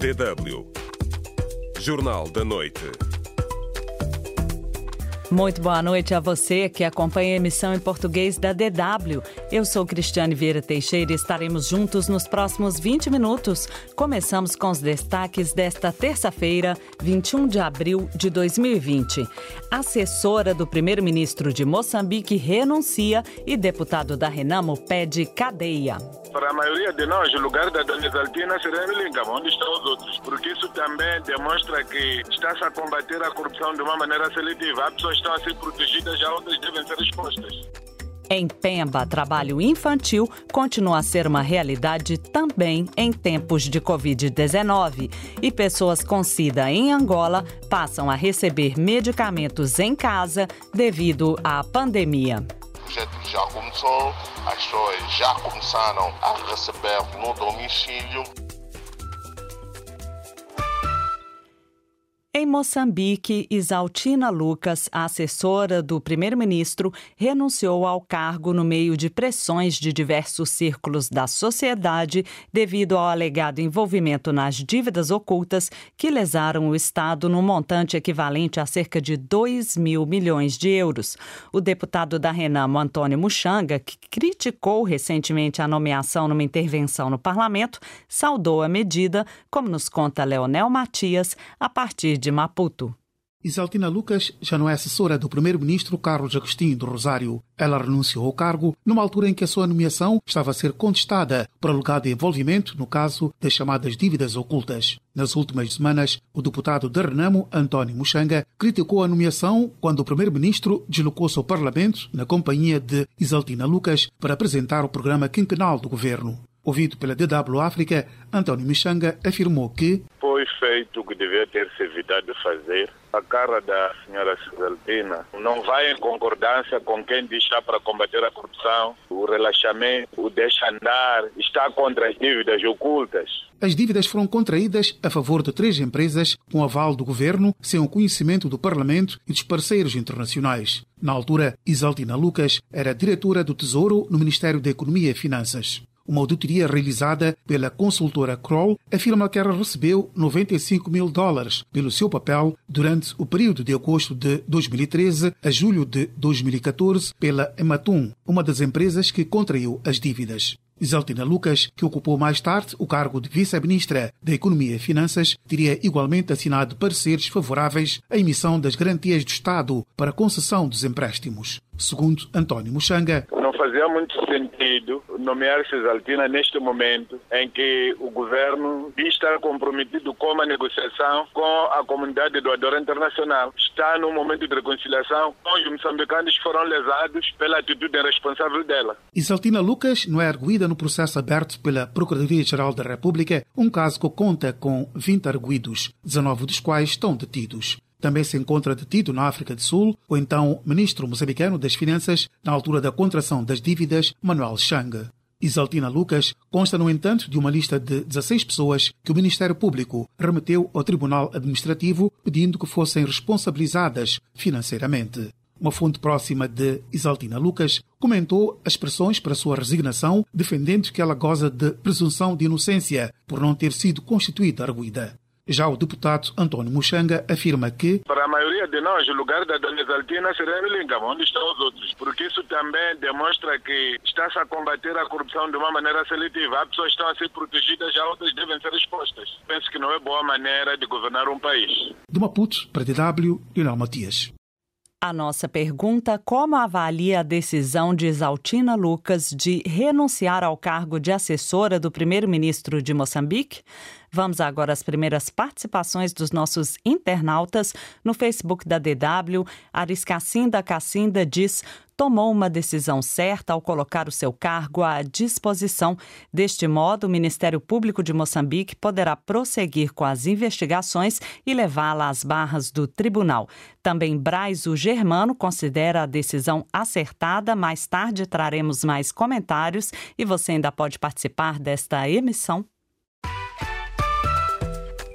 DW. Jornal da Noite. Muito boa noite a você que acompanha a emissão em português da DW. Eu sou Cristiane Vieira Teixeira e estaremos juntos nos próximos 20 minutos. Começamos com os destaques desta terça-feira, 21 de abril de 2020. Assessora do primeiro-ministro de Moçambique renuncia e deputado da Renamo pede cadeia. Para a maioria de nós, o lugar da Dona Exaltina será em Lingam, onde estão os outros, porque isso também demonstra que está-se a combater a corrupção de uma maneira seletiva. Há pessoas estão a ser protegidas, já outras devem ser expostas. Em Pemba, trabalho infantil continua a ser uma realidade também em tempos de Covid-19 e pessoas com SIDA em Angola passam a receber medicamentos em casa devido à pandemia projeto já começou, as pessoas já começaram a receber no domicílio. Em Moçambique, Isaltina Lucas, assessora do primeiro-ministro, renunciou ao cargo no meio de pressões de diversos círculos da sociedade devido ao alegado envolvimento nas dívidas ocultas que lesaram o Estado no montante equivalente a cerca de 2 mil milhões de euros. O deputado da Renamo, Antônio Muxanga, que criticou recentemente a nomeação numa intervenção no parlamento, saudou a medida, como nos conta Leonel Matias, a partir de Maputo. Isaltina Lucas já não é assessora do primeiro-ministro Carlos Agostinho do Rosário. Ela renunciou ao cargo numa altura em que a sua nomeação estava a ser contestada por alegado envolvimento no caso das chamadas dívidas ocultas. Nas últimas semanas, o deputado de Renamo, António Muxanga, criticou a nomeação quando o primeiro-ministro deslocou-se ao Parlamento na companhia de Isaltina Lucas para apresentar o programa quinquenal do governo. Ouvido pela DW África, António Michanga afirmou que foi feito o que devia ter se evitado fazer. A cara da senhora Cisaltina não vai em concordância com quem diz está para combater a corrupção, o relaxamento, o deixa andar, está contra as dívidas ocultas. As dívidas foram contraídas a favor de três empresas com aval do governo, sem o conhecimento do Parlamento e dos parceiros internacionais. Na altura, Isaltina Lucas era diretora do Tesouro no Ministério da Economia e Finanças. Uma auditoria realizada pela consultora Kroll afirma que ela recebeu 95 mil dólares pelo seu papel durante o período de agosto de 2013 a julho de 2014 pela Ematum, uma das empresas que contraiu as dívidas. Isaltina Lucas, que ocupou mais tarde o cargo de vice-ministra da Economia e Finanças, teria igualmente assinado pareceres favoráveis à emissão das garantias do Estado para concessão dos empréstimos. Segundo António Muxanga, fazia muito sentido nomear Cisaltina neste momento em que o governo está comprometido com a negociação com a comunidade doadora internacional. Está num momento de reconciliação com os moçambicanos foram lesados pela atitude irresponsável dela. Isaltina Lucas não é arguída no processo aberto pela Procuradoria-Geral da República, um caso que conta com 20 arguídos, 19 dos quais estão detidos. Também se encontra detido na África do Sul o então ministro moçambicano das Finanças, na altura da contração das dívidas, Manuel Chang. Isaltina Lucas consta, no entanto, de uma lista de 16 pessoas que o Ministério Público remeteu ao Tribunal Administrativo pedindo que fossem responsabilizadas financeiramente. Uma fonte próxima de Isaltina Lucas comentou as pressões para sua resignação, defendendo que ela goza de presunção de inocência por não ter sido constituída arguida. Já o deputado António Muxanga afirma que para a maioria de nós o lugar da Dona Exaltina será em Lingam, onde estão os outros, porque isso também demonstra que está-se a combater a corrupção de uma maneira seletiva. Há pessoas que estão a ser protegidas, já outras devem ser expostas. Penso que não é boa maneira de governar um país. De Maputo, para DW, Leonel Matias. A nossa pergunta: como avalia a decisão de Exaltina Lucas de renunciar ao cargo de assessora do primeiro-ministro de Moçambique? Vamos agora às primeiras participações dos nossos internautas no Facebook da DW. Ariscacinda Cacinda diz: tomou uma decisão certa ao colocar o seu cargo à disposição. Deste modo, o Ministério Público de Moçambique poderá prosseguir com as investigações e levá-la às barras do tribunal. Também Braz, o Germano, considera a decisão acertada. Mais tarde traremos mais comentários e você ainda pode participar desta emissão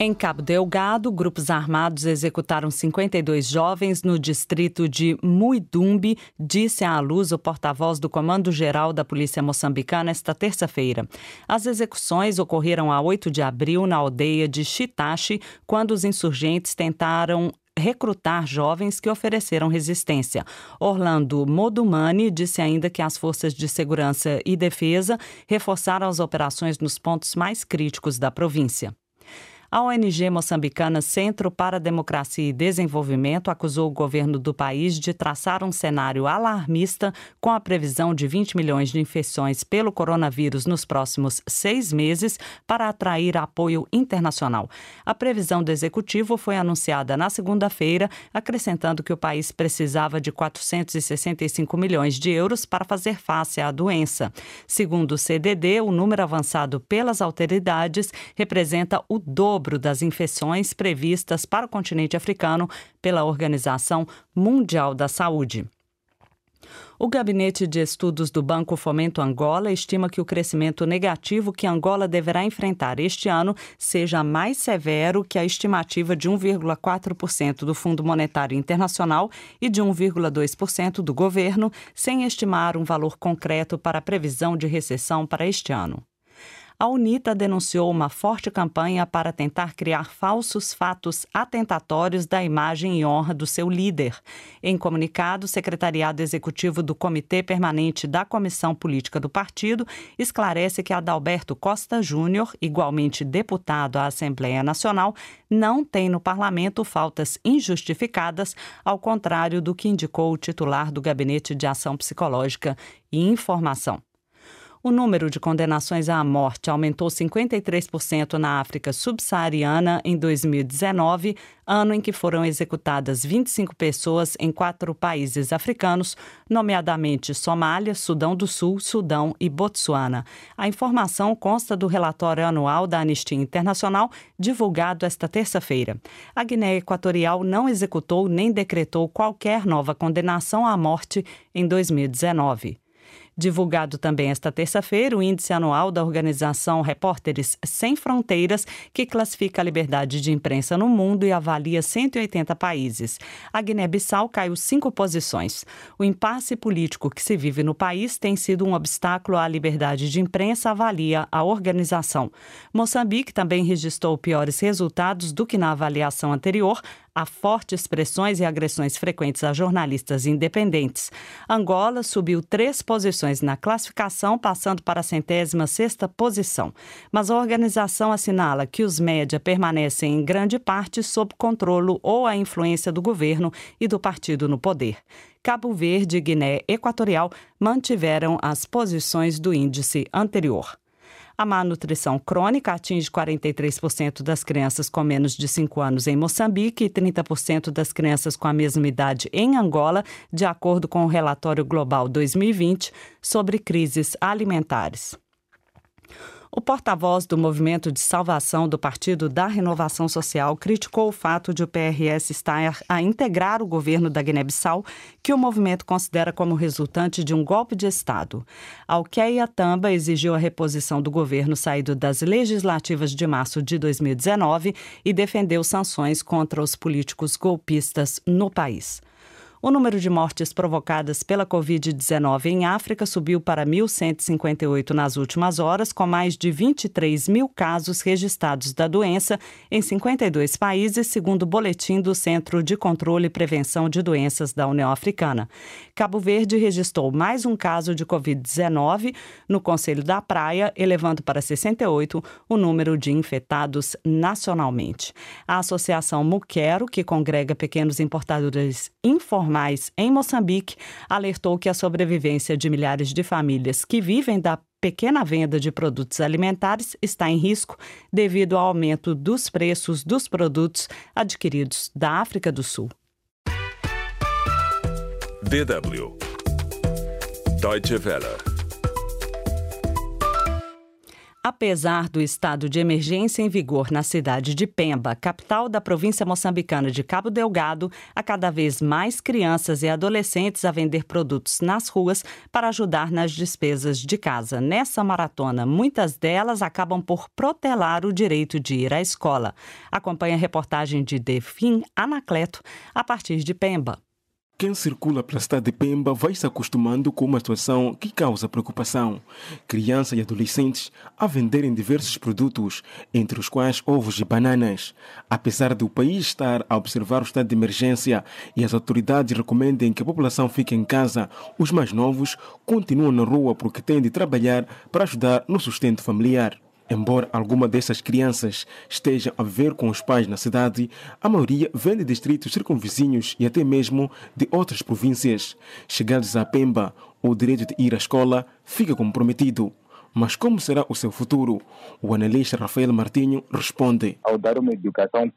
Em Cabo Delgado, grupos armados executaram 52 jovens no distrito de Muidumbi, disse à luz o porta-voz do Comando-Geral da Polícia Moçambicana esta terça-feira. As execuções ocorreram a 8 de abril na aldeia de Chitachi, quando os insurgentes tentaram recrutar jovens que ofereceram resistência. Orlando Modumani disse ainda que as forças de segurança e defesa reforçaram as operações nos pontos mais críticos da província. A ONG moçambicana Centro para Democracia e Desenvolvimento acusou o governo do país de traçar um cenário alarmista com a previsão de 20 milhões de infecções pelo coronavírus nos próximos seis meses para atrair apoio internacional. A previsão do executivo foi anunciada na segunda-feira, acrescentando que o país precisava de 465 milhões de euros para fazer face à doença. Segundo o CDD, o número avançado pelas autoridades representa o dobro dobro das infecções previstas para o continente africano pela Organização Mundial da Saúde. O Gabinete de Estudos do Banco Fomento Angola estima que o crescimento negativo que Angola deverá enfrentar este ano seja mais severo que a estimativa de 1,4% do Fundo Monetário Internacional e de 1,2% do governo, sem estimar um valor concreto para a previsão de recessão para este ano a UNITA denunciou uma forte campanha para tentar criar falsos fatos atentatórios da imagem e honra do seu líder. Em comunicado, o secretariado executivo do Comitê Permanente da Comissão Política do partido esclarece que Adalberto Costa Júnior, igualmente deputado à Assembleia Nacional, não tem no parlamento faltas injustificadas, ao contrário do que indicou o titular do Gabinete de Ação Psicológica e Informação. O número de condenações à morte aumentou 53% na África subsaariana em 2019, ano em que foram executadas 25 pessoas em quatro países africanos, nomeadamente Somália, Sudão do Sul, Sudão e Botsuana. A informação consta do relatório anual da Anistia Internacional, divulgado esta terça-feira. A Guiné Equatorial não executou nem decretou qualquer nova condenação à morte em 2019. Divulgado também esta terça-feira o índice anual da organização Repórteres Sem Fronteiras, que classifica a liberdade de imprensa no mundo e avalia 180 países. A Guiné-Bissau caiu cinco posições. O impasse político que se vive no país tem sido um obstáculo à liberdade de imprensa, avalia a organização. Moçambique também registrou piores resultados do que na avaliação anterior, há fortes pressões e agressões frequentes a jornalistas independentes. Angola subiu três posições na classificação, passando para a centésima sexta posição. Mas a organização assinala que os média permanecem em grande parte sob controle ou a influência do governo e do partido no poder. Cabo Verde e Guiné Equatorial mantiveram as posições do índice anterior. A má nutrição crônica atinge 43% das crianças com menos de 5 anos em Moçambique e 30% das crianças com a mesma idade em Angola, de acordo com o relatório Global 2020 sobre crises alimentares. O porta-voz do Movimento de Salvação do Partido da Renovação Social criticou o fato de o PRS estar a integrar o governo da Guiné-Bissau, que o movimento considera como resultante de um golpe de Estado. Alqueia Tamba exigiu a reposição do governo saído das legislativas de março de 2019 e defendeu sanções contra os políticos golpistas no país. O número de mortes provocadas pela Covid-19 em África subiu para 1.158 nas últimas horas, com mais de 23 mil casos registrados da doença em 52 países, segundo o boletim do Centro de Controle e Prevenção de Doenças da União Africana. Cabo Verde registrou mais um caso de Covid-19 no Conselho da Praia, elevando para 68 o número de infectados nacionalmente. A Associação Muquero, que congrega pequenos importadores informais, em Moçambique alertou que a sobrevivência de milhares de famílias que vivem da pequena venda de produtos alimentares está em risco devido ao aumento dos preços dos produtos adquiridos da África do Sul. DW Deutsche Welle Apesar do estado de emergência em vigor na cidade de Pemba, capital da província moçambicana de Cabo Delgado, há cada vez mais crianças e adolescentes a vender produtos nas ruas para ajudar nas despesas de casa. Nessa maratona, muitas delas acabam por protelar o direito de ir à escola. Acompanhe a reportagem de Defim Anacleto a partir de Pemba. Quem circula pela cidade de Pemba vai se acostumando com uma situação que causa preocupação. Crianças e adolescentes a venderem diversos produtos, entre os quais ovos e bananas. Apesar do país estar a observar o estado de emergência e as autoridades recomendem que a população fique em casa, os mais novos continuam na rua porque têm de trabalhar para ajudar no sustento familiar. Embora alguma dessas crianças estejam a viver com os pais na cidade, a maioria vem de distritos circunvizinhos e até mesmo de outras províncias. Chegados a Pemba, o direito de ir à escola fica comprometido. Mas como será o seu futuro? O analista Rafael Martinho responde. Ao dar uma educação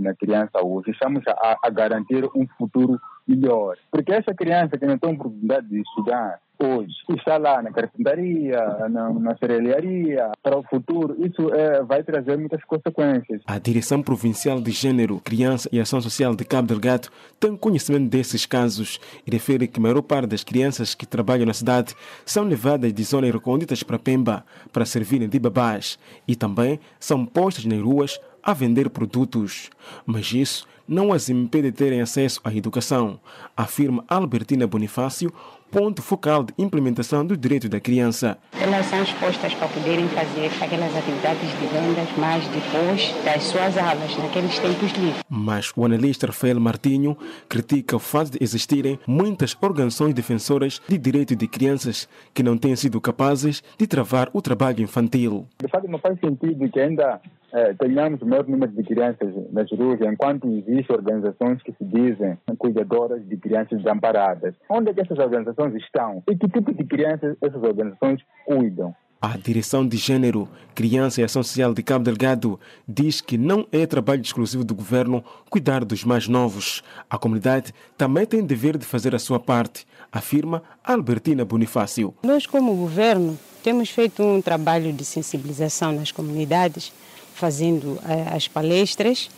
na criança hoje, estamos a, a garantir um futuro melhor. Porque essa criança que não tem oportunidade de estudar, hoje está lá na carpintaria, na, na cerealiaria, para o futuro, isso é, vai trazer muitas consequências. A Direção Provincial de Gênero, Criança e Ação Social de Cabo Delgado tem conhecimento desses casos e refere que a maior parte das crianças que trabalham na cidade são levadas de zonas recônditas para Pemba para servirem de babás e também são postas nas ruas a vender produtos. Mas isso não as impede de terem acesso à educação, afirma Albertina Bonifácio, ponto focal de implementação do direito da criança. Elas são expostas para poderem fazer aquelas atividades de vendas, mas depois das suas aulas, naqueles tempos livres. Mas o analista Rafael Martinho critica o fato de existirem muitas organizações defensoras de direito de crianças que não têm sido capazes de travar o trabalho infantil. De fato, não faz sentido que ainda é, tenhamos o maior número de crianças nas ruas, enquanto existem organizações que se dizem cuidadoras de crianças desamparadas. Onde é que essas organizações estão? E que tipo de crianças essas organizações cuidam? A Direção de Gênero, Criança e Ação Social de Cabo Delgado diz que não é trabalho exclusivo do governo cuidar dos mais novos. A comunidade também tem dever de fazer a sua parte, afirma Albertina Bonifácio. Nós, como governo, temos feito um trabalho de sensibilização nas comunidades fazendo eh, as palestras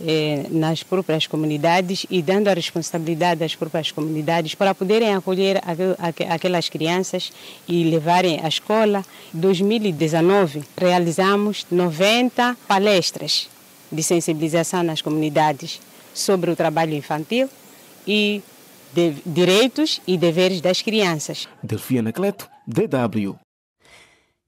eh, nas próprias comunidades e dando a responsabilidade às próprias comunidades para poderem acolher aquelas crianças e levarem à escola. Em 2019, realizamos 90 palestras de sensibilização nas comunidades sobre o trabalho infantil e de direitos e deveres das crianças. Delfina Cleto, DW.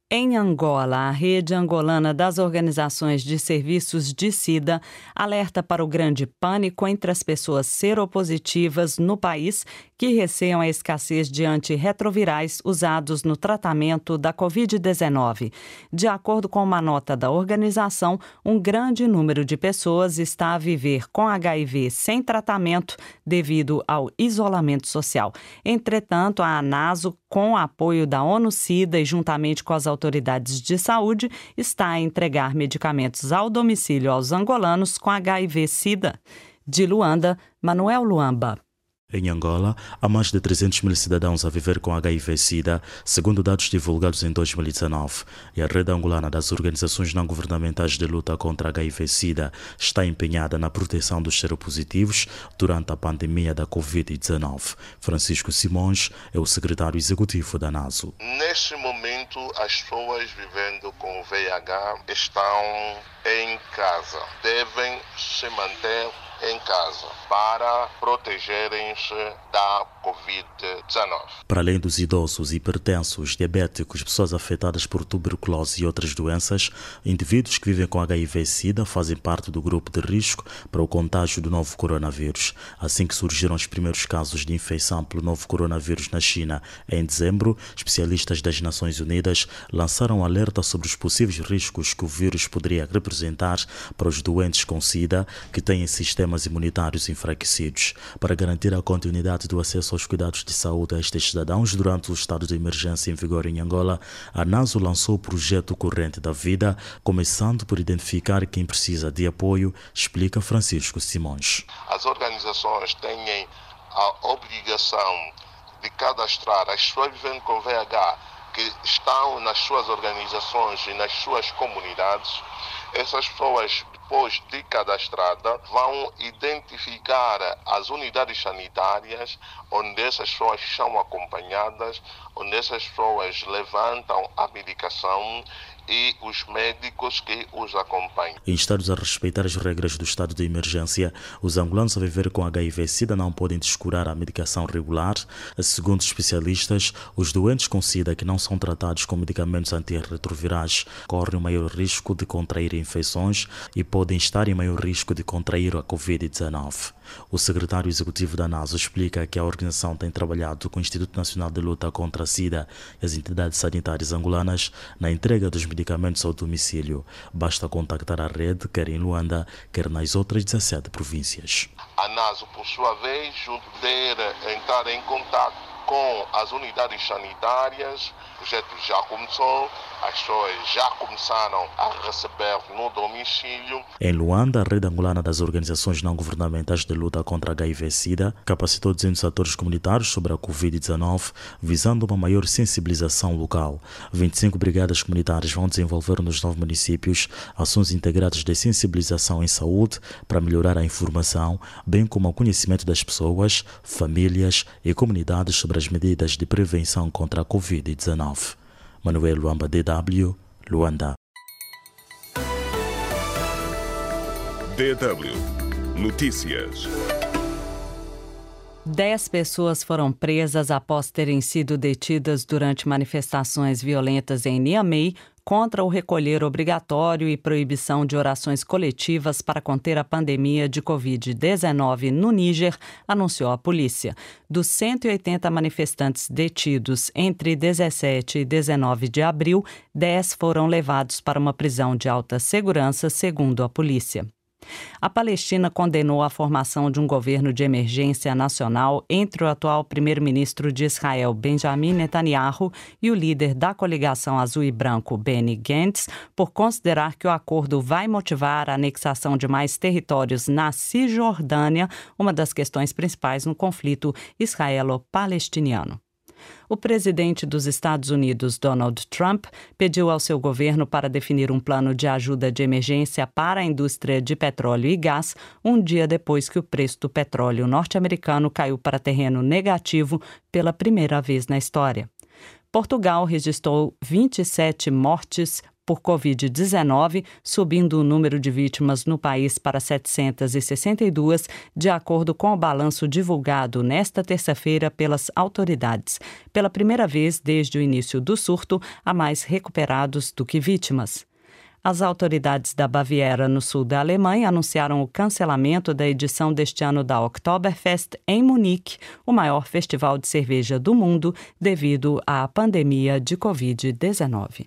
Em Angola, a rede angolana das organizações de serviços de SIDA alerta para o grande pânico entre as pessoas seropositivas no país que receiam a escassez de antirretrovirais usados no tratamento da Covid-19. De acordo com uma nota da organização, um grande número de pessoas está a viver com HIV sem tratamento devido ao isolamento social. Entretanto, a ANASO, com apoio da ONU-SIDA e juntamente com as autoridades de saúde, está a entregar medicamentos ao domicílio aos angolanos com HIV-SIDA. De Luanda, Manuel Luamba. Em Angola, há mais de 300 mil cidadãos a viver com HIV-Sida, segundo dados divulgados em 2019. E a rede angolana das organizações não governamentais de luta contra HIV-Sida está empenhada na proteção dos seropositivos durante a pandemia da Covid-19. Francisco Simões é o secretário executivo da NASO. Neste momento, as pessoas vivendo com VIH estão em casa. Devem se manter em casa para protegerem-se da Covid-19. Para além dos idosos, hipertensos, diabéticos, pessoas afetadas por tuberculose e outras doenças, indivíduos que vivem com HIV-Sida fazem parte do grupo de risco para o contágio do novo coronavírus. Assim que surgiram os primeiros casos de infecção pelo novo coronavírus na China em dezembro, especialistas das Nações Unidas lançaram alerta sobre os possíveis riscos que o vírus poderia representar para os doentes com SIDA que têm sistema sistemas imunitários enfraquecidos. Para garantir a continuidade do acesso aos cuidados de saúde a estes cidadãos durante o estado de emergência em vigor em Angola, a NASO lançou o projeto Corrente da Vida, começando por identificar quem precisa de apoio, explica Francisco Simões. As organizações têm a obrigação de cadastrar as pessoas vivendo com VH que estão nas suas organizações e nas suas comunidades, essas pessoas depois de cadastrada, vão identificar as unidades sanitárias onde essas pessoas são acompanhadas, onde essas pessoas levantam a medicação e os médicos que os acompanham. Instados a respeitar as regras do estado de emergência, os angolanos a viver com HIV-Sida não podem descurar a medicação regular. Segundo especialistas, os doentes com SIDA que não são tratados com medicamentos antirretrovirais correm o maior risco de contrair infecções e podem estar em maior risco de contrair a Covid-19. O secretário executivo da NASA explica que a organização tem trabalhado com o Instituto Nacional de Luta contra a SIDA e as entidades sanitárias angolanas na entrega dos medicamentos ao domicílio. Basta contactar a rede, quer em Luanda, quer nas outras 17 províncias. A NASA, por sua vez, poder entrar em contato com as unidades sanitárias. O projeto já começou, as pessoas já começaram a receber no domicílio. Em Luanda, a rede angolana das organizações não governamentais de luta contra HIV-Sida capacitou 200 atores comunitários sobre a Covid-19, visando uma maior sensibilização local. 25 brigadas comunitárias vão desenvolver nos nove municípios ações integradas de sensibilização em saúde para melhorar a informação, bem como o conhecimento das pessoas, famílias e comunidades sobre as medidas de prevenção contra a Covid-19. Manuel Luamba, DW, Luanda. DW Notícias. Dez pessoas foram presas após terem sido detidas durante manifestações violentas em Niamey contra o recolher obrigatório e proibição de orações coletivas para conter a pandemia de Covid-19 no Níger, anunciou a polícia. Dos 180 manifestantes detidos entre 17 e 19 de abril, 10 foram levados para uma prisão de alta segurança, segundo a polícia. A Palestina condenou a formação de um governo de emergência nacional entre o atual primeiro-ministro de Israel, Benjamin Netanyahu, e o líder da coligação azul e branco, Benny Gantz, por considerar que o acordo vai motivar a anexação de mais territórios na Cisjordânia, uma das questões principais no conflito israelo-palestiniano. O presidente dos Estados Unidos, Donald Trump, pediu ao seu governo para definir um plano de ajuda de emergência para a indústria de petróleo e gás, um dia depois que o preço do petróleo norte-americano caiu para terreno negativo pela primeira vez na história. Portugal registrou 27 mortes por Covid-19, subindo o número de vítimas no país para 762, de acordo com o balanço divulgado nesta terça-feira pelas autoridades. Pela primeira vez desde o início do surto, há mais recuperados do que vítimas. As autoridades da Baviera, no sul da Alemanha, anunciaram o cancelamento da edição deste ano da Oktoberfest em Munique, o maior festival de cerveja do mundo, devido à pandemia de Covid-19.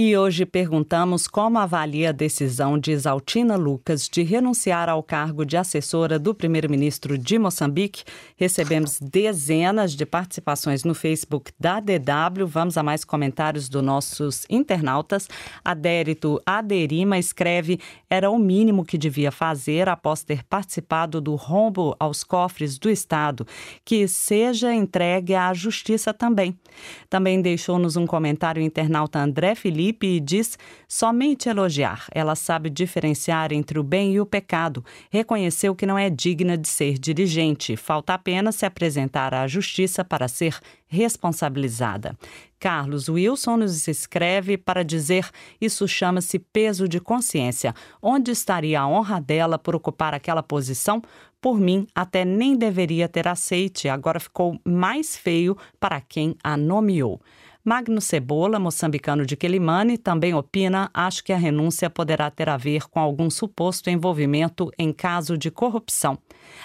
E hoje perguntamos como avalia a decisão de Isaltina Lucas de renunciar ao cargo de assessora do primeiro-ministro de Moçambique. Recebemos dezenas de participações no Facebook da DW. Vamos a mais comentários dos nossos internautas. Adérito Aderima escreve: era o mínimo que devia fazer após ter participado do rombo aos cofres do Estado, que seja entregue à justiça também. Também deixou-nos um comentário internauta André Felipe Felipe diz somente elogiar. Ela sabe diferenciar entre o bem e o pecado. Reconheceu que não é digna de ser dirigente. Falta apenas se apresentar à justiça para ser responsabilizada. Carlos Wilson nos escreve para dizer isso chama-se peso de consciência. Onde estaria a honra dela por ocupar aquela posição? Por mim, até nem deveria ter aceite, agora ficou mais feio para quem a nomeou. Magno Cebola, moçambicano de Quelimane, também opina: acho que a renúncia poderá ter a ver com algum suposto envolvimento em caso de corrupção.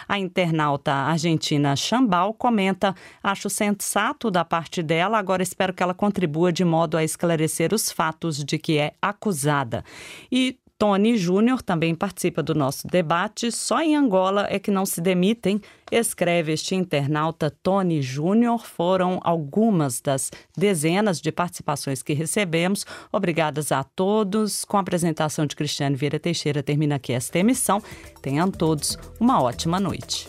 A internauta argentina Chambal comenta: acho sensato da parte dela, agora espero que ela contribua de modo a esclarecer os fatos de que é acusada. E Tony Júnior também participa do nosso debate. Só em Angola é que não se demitem, escreve este internauta Tony Júnior. Foram algumas das dezenas de participações que recebemos. Obrigadas a todos. Com a apresentação de Cristiane Vieira Teixeira, termina aqui esta emissão. Tenham todos uma ótima noite.